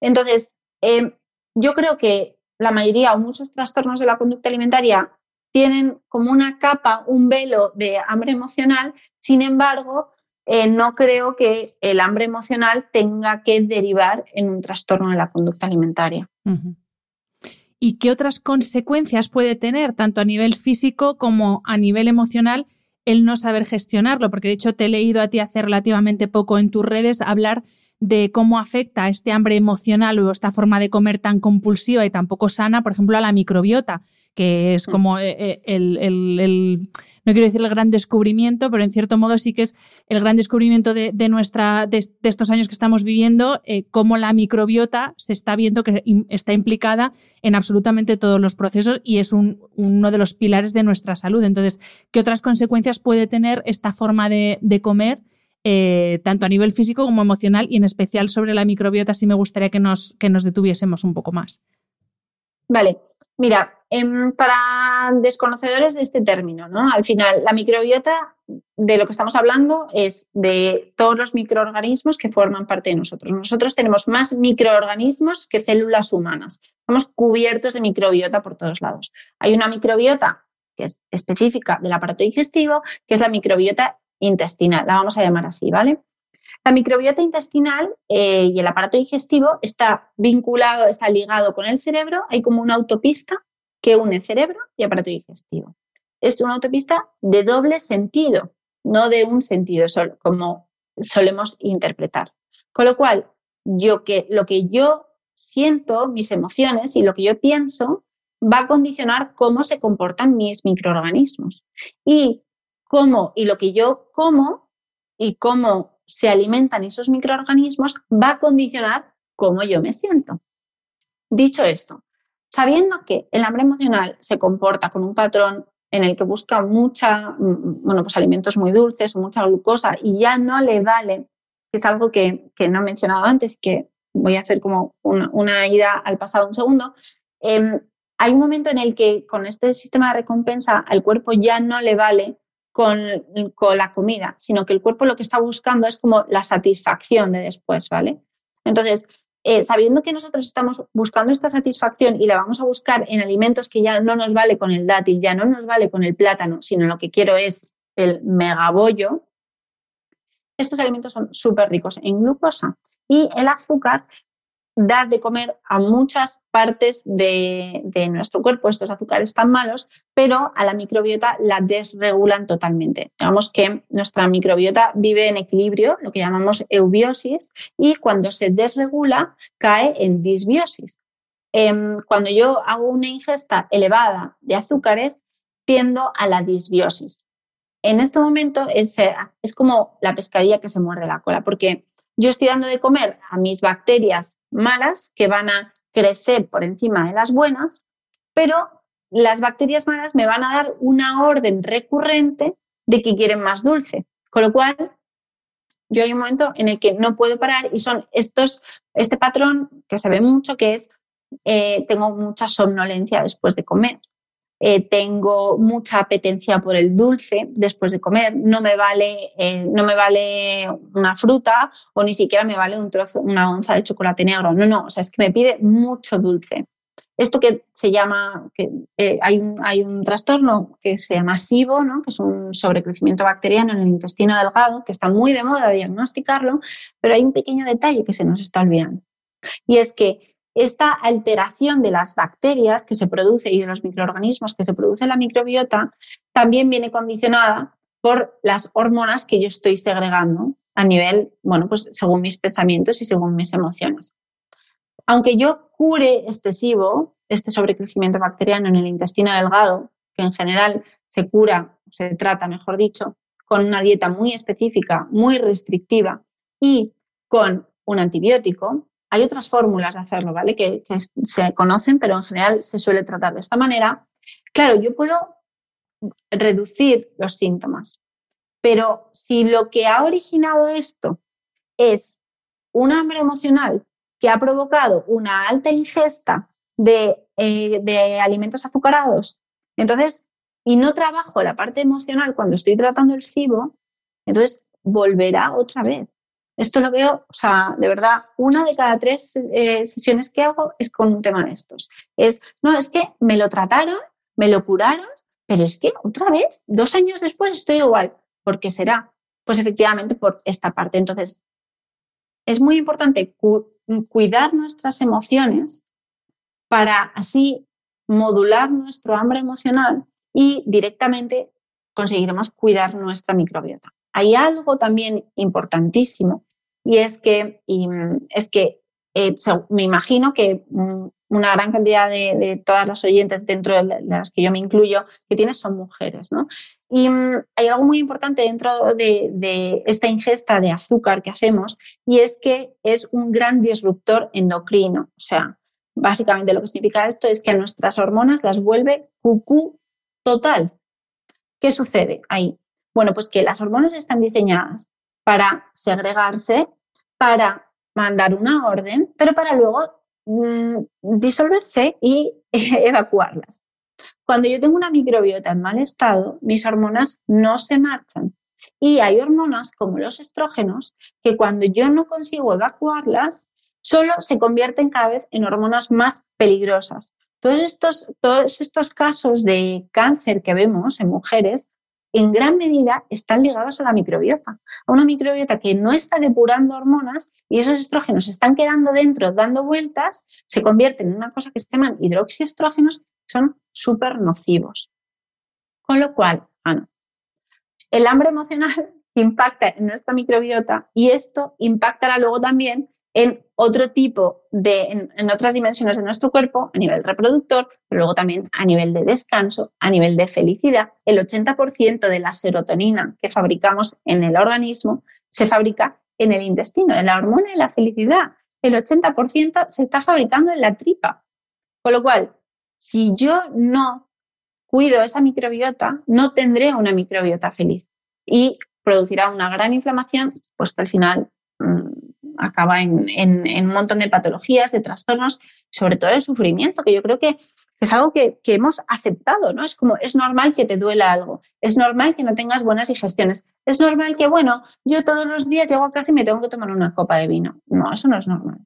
Entonces, eh, yo creo que la mayoría o muchos trastornos de la conducta alimentaria tienen como una capa, un velo de hambre emocional, sin embargo, eh, no creo que el hambre emocional tenga que derivar en un trastorno de la conducta alimentaria. ¿Y qué otras consecuencias puede tener, tanto a nivel físico como a nivel emocional, el no saber gestionarlo, porque de hecho te he leído a ti hace relativamente poco en tus redes hablar de cómo afecta este hambre emocional o esta forma de comer tan compulsiva y tan poco sana, por ejemplo, a la microbiota, que es mm. como eh, eh, el no quiero decir el gran descubrimiento, pero en cierto modo sí que es el gran descubrimiento de, nuestra, de, estos años que estamos viviendo, eh, cómo la microbiota se está viendo que está implicada en absolutamente todos los procesos y es uno de los pilares de nuestra salud. Entonces, ¿qué otras consecuencias puede tener esta forma de, comer? Eh, tanto a nivel físico como emocional y en especial sobre la microbiota, sí me gustaría que nos, que nos detuviésemos un poco más. Vale, mira, em, para desconocedores de este término, ¿no? Al final, la microbiota de lo que estamos hablando es de todos los microorganismos que forman parte de nosotros. Nosotros tenemos más microorganismos que células humanas. Estamos cubiertos de microbiota por todos lados. Hay una microbiota que es específica del aparato digestivo, que es la microbiota intestinal, la vamos a llamar así, ¿vale? La microbiota intestinal eh, y el aparato digestivo está vinculado, está ligado con el cerebro. Hay como una autopista que une cerebro y aparato digestivo. Es una autopista de doble sentido, no de un sentido solo, como solemos interpretar. Con lo cual, yo que, lo que yo siento, mis emociones y lo que yo pienso va a condicionar cómo se comportan mis microorganismos. Y cómo y lo que yo como y cómo se alimentan esos microorganismos va a condicionar cómo yo me siento. Dicho esto, sabiendo que el hambre emocional se comporta con un patrón en el que busca mucha, mm, bueno, pues alimentos muy dulces o mucha glucosa y ya no le vale, que es algo que, no he mencionado antes, que voy a hacer como una, ida al pasado un segundo, em, hay un momento en el que con este sistema de recompensa al cuerpo ya no le vale con, la comida, sino que el cuerpo lo que está buscando es como la satisfacción de después, ¿vale? Entonces, eh, sabiendo que nosotros estamos buscando esta satisfacción y la vamos a buscar en alimentos que ya no nos vale con el dátil, ya no nos vale con el plátano, sino lo que quiero es el megabollo, estos alimentos son súper ricos en glucosa y el azúcar dar de comer a muchas partes de, nuestro cuerpo estos azúcares tan malos, pero a la microbiota la desregulan totalmente. Digamos que nuestra microbiota vive en equilibrio, lo que llamamos eubiosis, y cuando se desregula cae en disbiosis. Em, cuando yo hago una ingesta elevada de azúcares, tiendo a la disbiosis. en este momento es, eh, es como la pescadilla que se muerde la cola, porque yo estoy dando de comer a mis bacterias malas que van a crecer por encima de las buenas, pero las bacterias malas me van a dar una orden recurrente de que quieren más dulce. Con lo cual, yo hay un momento en el que no puedo parar y son estos, este patrón que se ve mucho, que es, eh, tengo mucha somnolencia después de comer. Eh, tengo mucha apetencia por el dulce después de comer, no me vale, eh, no me vale una fruta o ni siquiera me vale un trozo, una onza de chocolate negro. No, no, o sea, es que me pide mucho dulce. Esto que se llama, que, eh, hay, un, hay, un, trastorno que se llama SIBO, ¿no? que es un sobrecrecimiento bacteriano en el intestino delgado, que está muy de moda diagnosticarlo, pero hay un pequeño detalle que se nos está olvidando. Y es que esta alteración de las bacterias que se produce y de los microorganismos que se produce en la microbiota también viene condicionada por las hormonas que yo estoy segregando a nivel, bueno, pues según mis pensamientos y según mis emociones. Aunque yo cure excesivo, este sobrecrecimiento bacteriano en el intestino delgado, que en general se cura, se trata, mejor dicho, con una dieta muy específica, muy restrictiva y con un antibiótico, hay otras fórmulas de hacerlo, ¿vale? Que, se conocen, pero en general se suele tratar de esta manera. Claro, yo puedo reducir los síntomas, pero si lo que ha originado esto es un hambre emocional que ha provocado una alta ingesta de, eh, alimentos azucarados, entonces, y no trabajo la parte emocional cuando estoy tratando el SIBO, entonces volverá otra vez. Esto lo veo, o sea, de verdad, una de cada tres eh, sesiones que hago es con un tema de estos. Es, no, es que me lo trataron, me lo curaron, pero es que otra vez, dos años después estoy igual. ¿Por qué será? Pues efectivamente por esta parte. Entonces, es muy importante cuidar nuestras emociones para así modular nuestro hambre emocional y directamente conseguiremos cuidar nuestra microbiota. Hay algo también importantísimo y es que, es que eh, me imagino que mm, una gran cantidad de, todas las oyentes dentro de las que yo me incluyo que tienes son mujeres, ¿no? Y mm, hay algo muy importante dentro de, de, esta ingesta de azúcar que hacemos y es que es un gran disruptor endocrino. O sea, básicamente lo que significa esto es que a nuestras hormonas las vuelve cucú total. ¿Qué sucede ahí? Bueno, pues que las hormonas están diseñadas para segregarse, para mandar una orden, pero para luego mm, disolverse y evacuarlas. Cuando yo tengo una microbiota en mal estado, mis hormonas no se marchan. Y hay hormonas como los estrógenos que cuando yo no consigo evacuarlas, solo se convierten cada vez en hormonas más peligrosas. Todos estos, todos estos casos de cáncer que vemos en mujeres en gran medida están ligados a la microbiota, a una microbiota que no está depurando hormonas y esos estrógenos están quedando dentro dando vueltas, se convierten en una cosa que se llaman hidroxiestrógenos, que son súper nocivos. Con lo cual, el hambre emocional impacta en nuestra microbiota y esto impactará luego también en otro tipo de, en, otras dimensiones de nuestro cuerpo, a nivel reproductor, pero luego también a nivel de descanso, a nivel de felicidad. El 80% de la serotonina que fabricamos en el organismo se fabrica en el intestino, en la hormona de la felicidad. El 80% se está fabricando en la tripa. Con lo cual, si yo no cuido esa microbiota, no tendré una microbiota feliz y producirá una gran inflamación, pues que al final mm, acaba en, un montón de patologías, de trastornos, sobre todo de sufrimiento, que yo creo que, es algo que, hemos aceptado, ¿no? Es como, es normal que te duela algo, es normal que no tengas buenas digestiones, es normal que, bueno, yo todos los días llego a casa y me tengo que tomar una copa de vino. No, eso no es normal.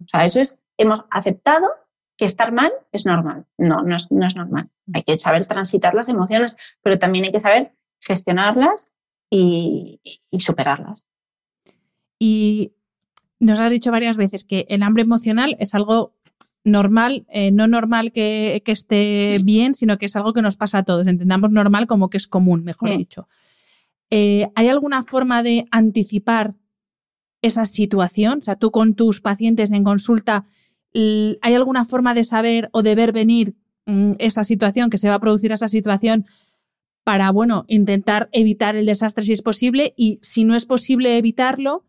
O sea, eso es, hemos aceptado que estar mal es normal. No, no es, no es normal. Hay que saber transitar las emociones, pero también hay que saber gestionarlas y, y superarlas. Y nos has dicho varias veces que el hambre emocional es algo normal, eh, no normal que, esté bien, sino que es algo que nos pasa a todos. Entendamos normal como que es común, mejor dicho. Eh, ¿Hay alguna forma de anticipar esa situación? O sea, tú con tus pacientes en consulta, ¿hay alguna forma de saber o de ver venir mm, esa situación, que se va a producir esa situación para, bueno, intentar evitar el desastre si es posible y si no es posible evitarlo,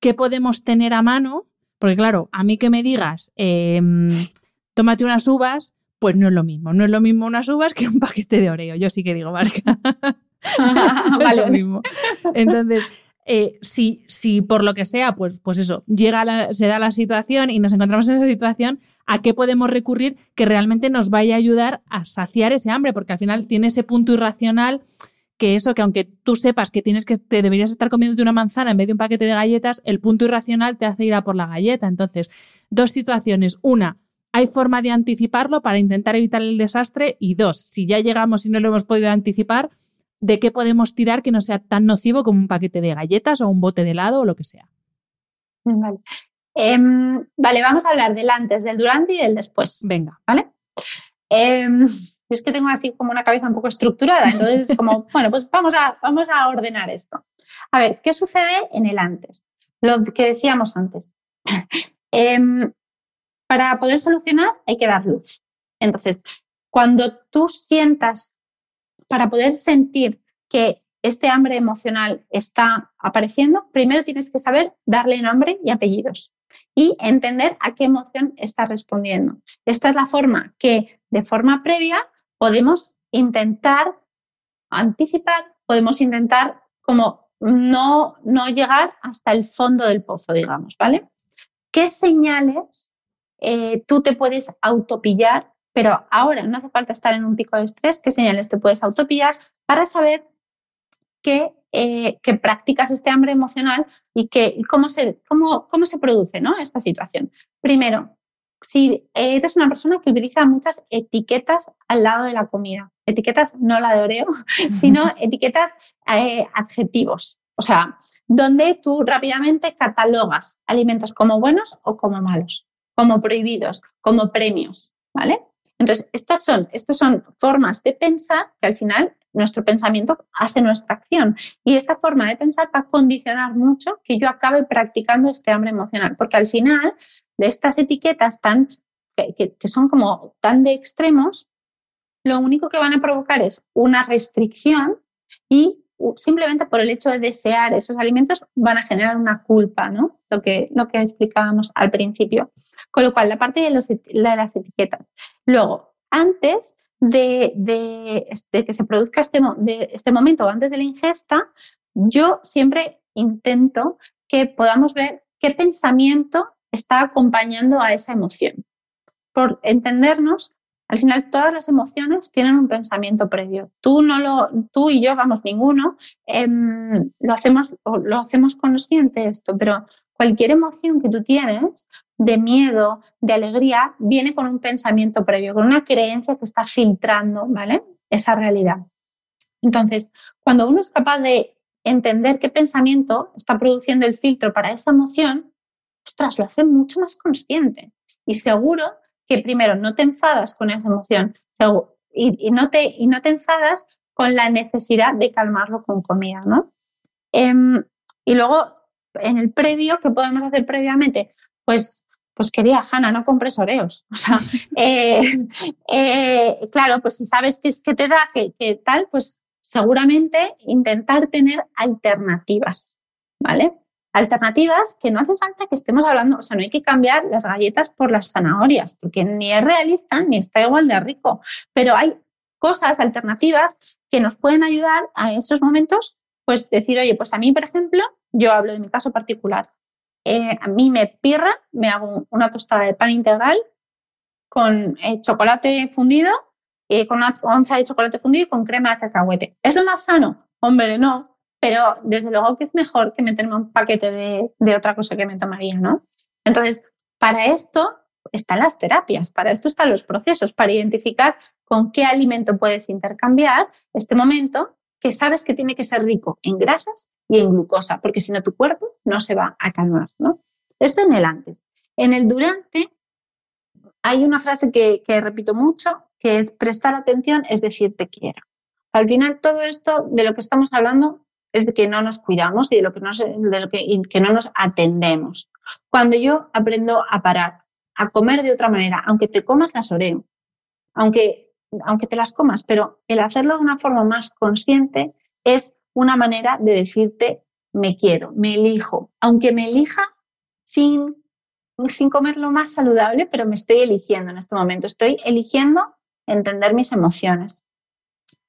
¿qué podemos tener a mano? Porque claro, a mí que me digas, em, tómate unas uvas, pues no es lo mismo. No es lo mismo unas uvas que un paquete de Oreo. Yo sí que digo marca. no es lo mismo. Entonces, eh, si, si, por lo que sea, pues, pues eso, llega se da la situación y nos encontramos en esa situación, ¿a qué podemos recurrir que realmente nos vaya a ayudar a saciar ese hambre? Porque al final tiene ese punto irracional que eso, que aunque tú sepas que tienes que te deberías estar comiendo una manzana en vez de un paquete de galletas, el punto irracional te hace ir a por la galleta. Entonces, dos situaciones. Una, hay forma de anticiparlo para intentar evitar el desastre. Y dos, si ya llegamos y no lo hemos podido anticipar, de qué podemos tirar que no sea tan nocivo como un paquete de galletas o un bote de helado o lo que sea. Vale. Em, vale, vamos a hablar del antes, del durante y del después. Venga. ¿Vale? Em, es que tengo así como una cabeza un poco estructurada, entonces como, bueno, pues vamos a, vamos a ordenar esto. A ver, ¿qué sucede en el antes? Lo que decíamos antes. Em, para poder solucionar hay que dar luz. Entonces, cuando tú sientas para poder sentir que este hambre emocional está apareciendo, primero tienes que saber darle nombre y apellidos y entender a qué emoción está respondiendo. Esta es la forma que de forma previa podemos intentar anticipar, podemos intentar como no, no llegar hasta el fondo del pozo, digamos, ¿vale? ¿Qué señales eh, tú te puedes autopillar pero ahora no hace falta estar en un pico de estrés, qué señales te puedes autopillar para saber que, eh, que practicas este hambre emocional y, que, cómo, se, cómo, cómo se produce ¿no? esta situación. Primero, si eres una persona que utiliza muchas etiquetas al lado de la comida, etiquetas no la de Oreo, sino etiquetas eh, adjetivos, o sea, donde tú rápidamente catalogas alimentos como buenos o como malos, como prohibidos, como premios, ¿vale? Entonces, estas son, estas son formas de pensar que al final nuestro pensamiento hace nuestra acción. Y esta forma de pensar va a condicionar mucho que yo acabe practicando este hambre emocional, porque al final de estas etiquetas tan, que, que son como tan de extremos, lo único que van a provocar es una restricción y simplemente por el hecho de desear esos alimentos van a generar una culpa, ¿no? Lo que, lo que explicábamos al principio. Con lo cual, la parte de, las etiquetas. Luego, antes de, que se produzca este, de este momento, antes de la ingesta, yo siempre intento que podamos ver qué pensamiento está acompañando a esa emoción. Por entendernos, al final todas las emociones tienen un pensamiento previo. Tú no lo, tú y yo, vamos, ninguno, em, lo hacemos, lo hacemos consciente esto, pero cualquier emoción que tú tienes de miedo, de alegría, viene con un pensamiento previo, con una creencia que está filtrando, ¿vale? Esa realidad. Entonces, cuando uno es capaz de entender qué pensamiento está produciendo el filtro para esa emoción, ostras, lo hace mucho más consciente. Y seguro que primero no te enfadas con esa emoción y, no, te, y no te enfadas con la necesidad de calmarlo con comida, ¿no? Em, y luego, en el previo, ¿qué podemos hacer previamente? Pues pues quería, Hanna, no compres oreos. O sea, eh, eh, claro, pues si sabes que es que te da, que, tal, pues seguramente intentar tener alternativas, ¿vale? Alternativas que no hace falta que estemos hablando, o sea, no hay que cambiar las galletas por las zanahorias, porque ni es realista ni está igual de rico, pero hay cosas alternativas que nos pueden ayudar a esos momentos, pues decir, oye, pues a mí, por ejemplo, yo hablo de mi caso particular, eh, a mí me pirra, me hago una tostada de pan integral con eh, chocolate fundido, eh, con una onza de chocolate fundido y con crema de cacahuete. ¿Es lo más sano? Hombre, no, pero desde luego que es mejor que meterme un paquete de, de otra cosa que me tomaría, ¿no? Entonces, para esto están las terapias, para esto están los procesos, para identificar con qué alimento puedes intercambiar este momento sabes que tiene que ser rico en grasas y en glucosa, porque si no tu cuerpo no se va a calmar, ¿no? Esto en el antes. En el durante hay una frase que, repito mucho, que es prestar atención, es decir, te quiero. Al final todo esto de lo que estamos hablando es de que no nos cuidamos y de lo que no nos atendemos. Cuando yo aprendo a parar, a comer de otra manera, aunque te comas las oreo, aunque aunque te las comas, pero el hacerlo de una forma más consciente es una manera de decirte, me quiero, me elijo, aunque me elija sin, sin comer lo más saludable, pero me estoy eligiendo en este momento, estoy eligiendo entender mis emociones.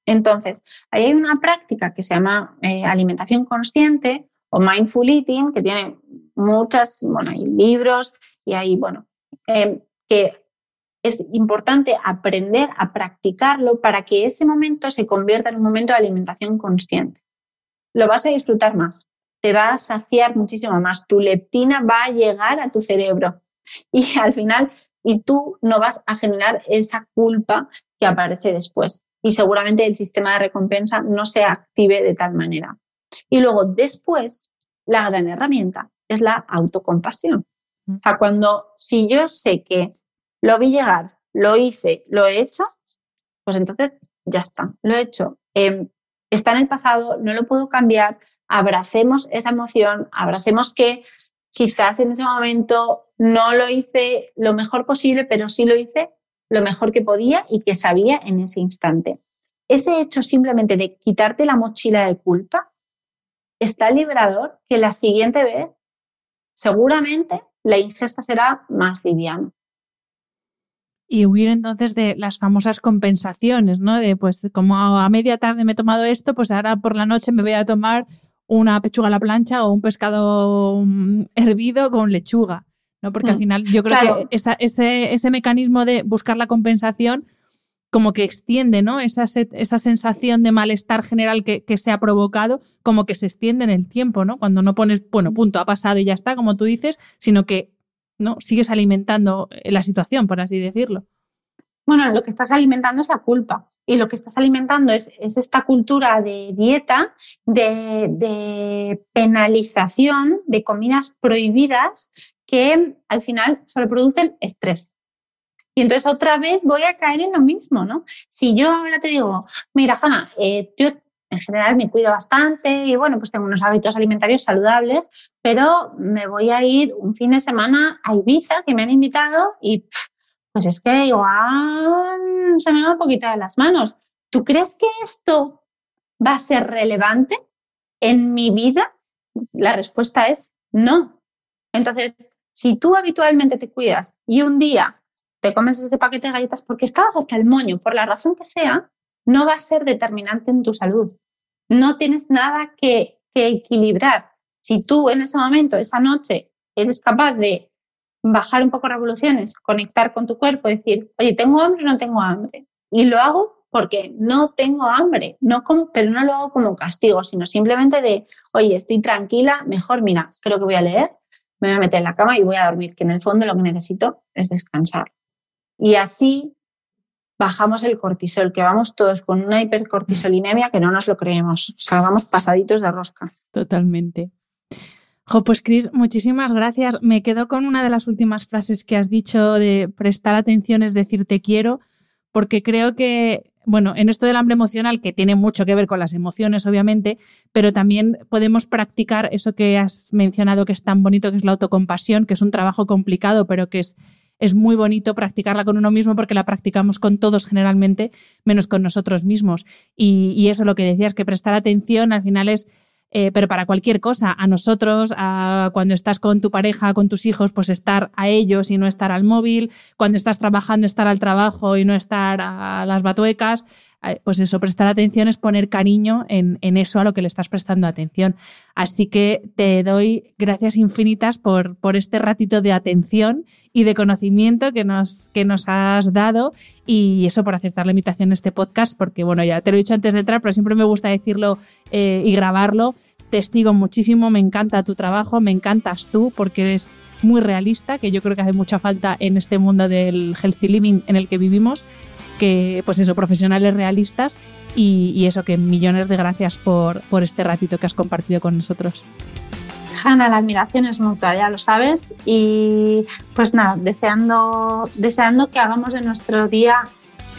Entonces, ahí hay una práctica que se llama eh, alimentación consciente o mindful eating, que tiene muchas, bueno, hay libros y hay, bueno, eh, que es importante aprender a practicarlo para que ese momento se convierta en un momento de alimentación consciente. Lo vas a disfrutar más, te va a saciar muchísimo más, tu leptina va a llegar a tu cerebro y al final, y tú no vas a generar esa culpa que aparece después. Y seguramente el sistema de recompensa no se active de tal manera. Y luego después, la gran herramienta es la autocompasión. O sea, cuando si yo sé que lo vi llegar, lo hice, lo he hecho, pues entonces ya está, lo he hecho. Em, está en el pasado, no lo puedo cambiar, abracemos esa emoción, abracemos que quizás en ese momento no lo hice lo mejor posible, pero sí lo hice lo mejor que podía y que sabía en ese instante. Ese hecho simplemente de quitarte la mochila de culpa está liberador que la siguiente vez seguramente la ingesta será más liviana y huir entonces de las famosas compensaciones, ¿no? De pues como a media tarde me he tomado esto, pues ahora por la noche me voy a tomar una pechuga a la plancha o un pescado mm, hervido con lechuga, ¿no? Porque al mm, final yo creo que ese, ese mecanismo de buscar la compensación como que extiende, ¿no? Esa, esa sensación de malestar general que, que, se ha provocado, como que se extiende en el tiempo, ¿no? Cuando no pones, bueno, punto, ha pasado y ya está, como tú dices, sino que ¿no? Sigues alimentando eh, la situación, por así decirlo. Bueno, lo que estás alimentando es la culpa y lo que estás alimentando es, esta cultura de dieta, de, penalización, de comidas prohibidas que al final solo producen estrés. Y entonces otra vez voy a caer en lo mismo, ¿no? Si yo ahora te digo, mira, Hanna, eh, yo en general me cuido bastante y bueno, pues tengo unos hábitos alimentarios saludables, pero me voy a ir un fin de semana a Ibiza que me han invitado y pues es que igual se me va un poquito de las manos. ¿Tú crees que esto va a ser relevante en mi vida? La respuesta es no. Entonces, si tú habitualmente te cuidas y un día te comes ese paquete de galletas porque estabas hasta el moño, por la razón que sea, no va a ser determinante en tu salud. No tienes nada que, equilibrar. Si tú en ese momento, esa noche, eres capaz de bajar un poco revoluciones, conectar con tu cuerpo, decir, oye, ¿tengo hambre o no tengo hambre? Y lo hago porque no tengo hambre, no como, pero no lo hago como castigo, sino simplemente de, oye, estoy tranquila, mejor, mira, creo que voy a leer, me voy a meter en la cama y voy a dormir, que en el fondo lo que necesito es descansar. Y así bajamos el cortisol, que vamos todos con una hipercortisolinemia que no nos lo creemos. O sea, vamos pasaditos de rosca. Totalmente. Jo, pues Cris, muchísimas gracias. Me quedo con una de las últimas frases que has dicho de prestar atención es decir te quiero, porque creo que, bueno, en esto del hambre emocional, que tiene mucho que ver con las emociones, obviamente, pero también podemos practicar eso que has mencionado que es tan bonito, que es la autocompasión, que es un trabajo complicado, pero que es es muy bonito practicarla con uno mismo porque la practicamos con todos generalmente, menos con nosotros mismos. Y, eso lo que decías, que prestar atención al final es, eh, pero para cualquier cosa, a nosotros, a cuando estás con tu pareja, con tus hijos, pues estar a ellos y no estar al móvil, cuando estás trabajando, estar al trabajo y no estar a las batuecas. Pues eso, prestar atención es poner cariño en, eso a lo que le estás prestando atención. Así que te doy gracias infinitas por, por este ratito de atención y de conocimiento que nos, que nos has dado y eso por aceptar la invitación a este podcast, porque bueno, ya te lo he dicho antes de entrar, pero siempre me gusta decirlo eh, y grabarlo. Te sigo muchísimo, me encanta tu trabajo, me encantas tú porque eres muy realista, que yo creo que hace mucha falta en este mundo del healthy living en el que vivimos que, pues eso, profesionales realistas y, eso, que millones de gracias por, por este ratito que has compartido con nosotros. Hanna, la admiración es mutua, ya lo sabes. Y pues nada, deseando, deseando que hagamos de nuestro día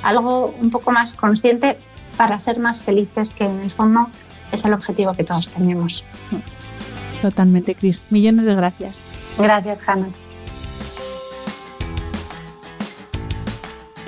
algo un poco más consciente para ser más felices, que en el fondo es el objetivo que todos tenemos. Totalmente, Cris. Millones de gracias. Gracias, Hanna.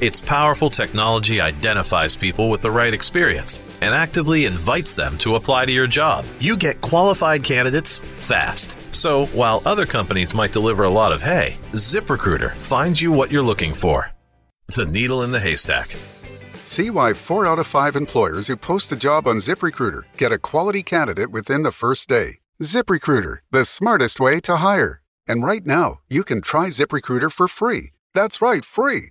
Its powerful technology identifies people with the right experience and actively invites them to apply to your job. You get qualified candidates fast. So, while other companies might deliver a lot of hay, ZipRecruiter finds you what you're looking for. The needle in the haystack. See why four out of five employers who post a job on ZipRecruiter get a quality candidate within the first day. ZipRecruiter, the smartest way to hire. And right now, you can try ZipRecruiter for free. That's right, free